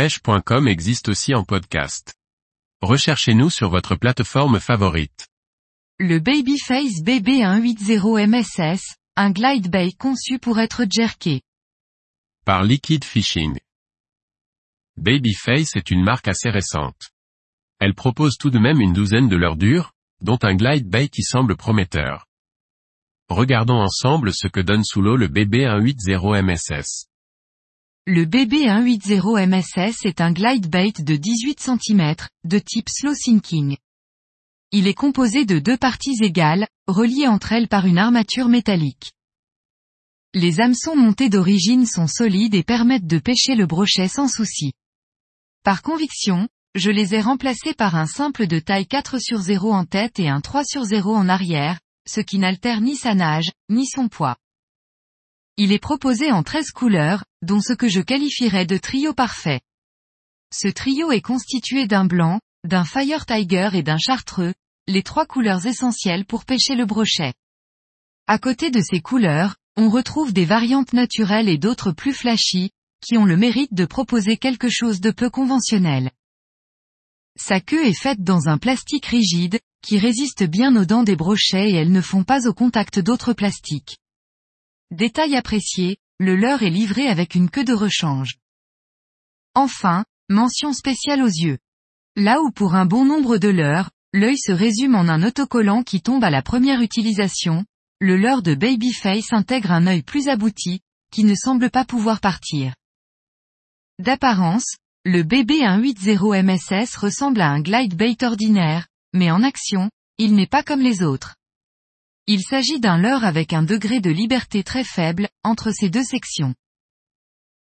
pêche.com existe aussi en podcast. Recherchez-nous sur votre plateforme favorite. Le Babyface BB180 MSS, un glide bait conçu pour être jerké. Par Liquid Fishing. Babyface est une marque assez récente. Elle propose tout de même une douzaine de leurs dures, dont un glide bait qui semble prometteur. Regardons ensemble ce que donne sous l'eau le BB180 MSS. Le BB180 MSS est un glide bait de 18 cm, de type slow sinking. Il est composé de deux parties égales, reliées entre elles par une armature métallique. Les hameçons montés d'origine sont solides et permettent de pêcher le brochet sans souci. Par conviction, je les ai remplacés par un simple de taille 4 sur 0 en tête et un 3 sur 0 en arrière, ce qui n'altère ni sa nage, ni son poids. Il est proposé en 13 couleurs, dont ce que je qualifierais de trio parfait. Ce trio est constitué d'un blanc, d'un Fire Tiger et d'un chartreux, les trois couleurs essentielles pour pêcher le brochet. À côté de ces couleurs, on retrouve des variantes naturelles et d'autres plus flashy, qui ont le mérite de proposer quelque chose de peu conventionnel. Sa queue est faite dans un plastique rigide, qui résiste bien aux dents des brochets et elles ne font pas au contact d'autres plastiques. Détail apprécié, le leurre est livré avec une queue de rechange. Enfin, mention spéciale aux yeux. Là où pour un bon nombre de leurres, l'œil se résume en un autocollant qui tombe à la première utilisation, le leurre de Babyface intègre un œil plus abouti, qui ne semble pas pouvoir partir. D'apparence, le BB180 MSS ressemble à un glide bait ordinaire, mais en action, il n'est pas comme les autres. Il s'agit d'un leurre avec un degré de liberté très faible, entre ces deux sections.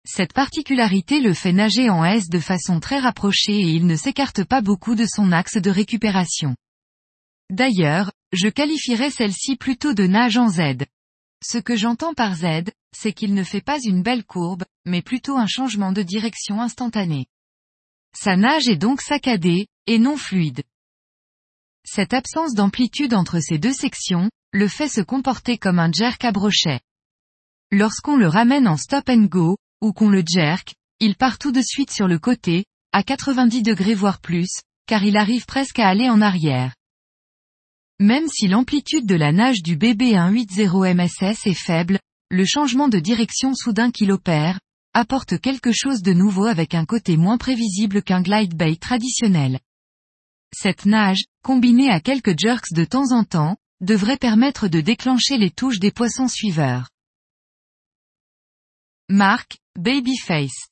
Cette particularité le fait nager en S de façon très rapprochée et il ne s'écarte pas beaucoup de son axe de récupération. D'ailleurs, je qualifierais celle-ci plutôt de nage en Z. Ce que j'entends par Z, c'est qu'il ne fait pas une belle courbe, mais plutôt un changement de direction instantané. Sa nage est donc saccadée, et non fluide. Cette absence d'amplitude entre ces deux sections, le fait se comporter comme un jerk à brochet. Lorsqu'on le ramène en stop and go, ou qu'on le jerk, il part tout de suite sur le côté, à 90 degrés voire plus, car il arrive presque à aller en arrière. Même si l'amplitude de la nage du BB180 MSS est faible, le changement de direction soudain qu'il opère, apporte quelque chose de nouveau avec un côté moins prévisible qu'un glide bait traditionnel. Cette nage, combinée à quelques jerks de temps en temps, devrait permettre de déclencher les touches des poissons suiveurs. Marque, Babyface.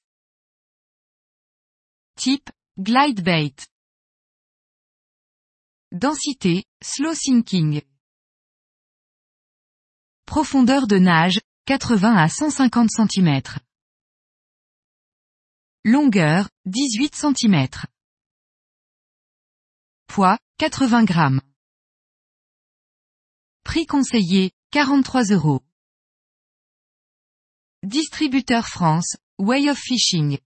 Type, glide bait. Densité, slow sinking. Profondeur de nage, 80 à 150 cm. Longueur, 18 cm. Poids, 80 grammes. Prix conseillé, 43 euros. Distributeur France, Way of Fishing.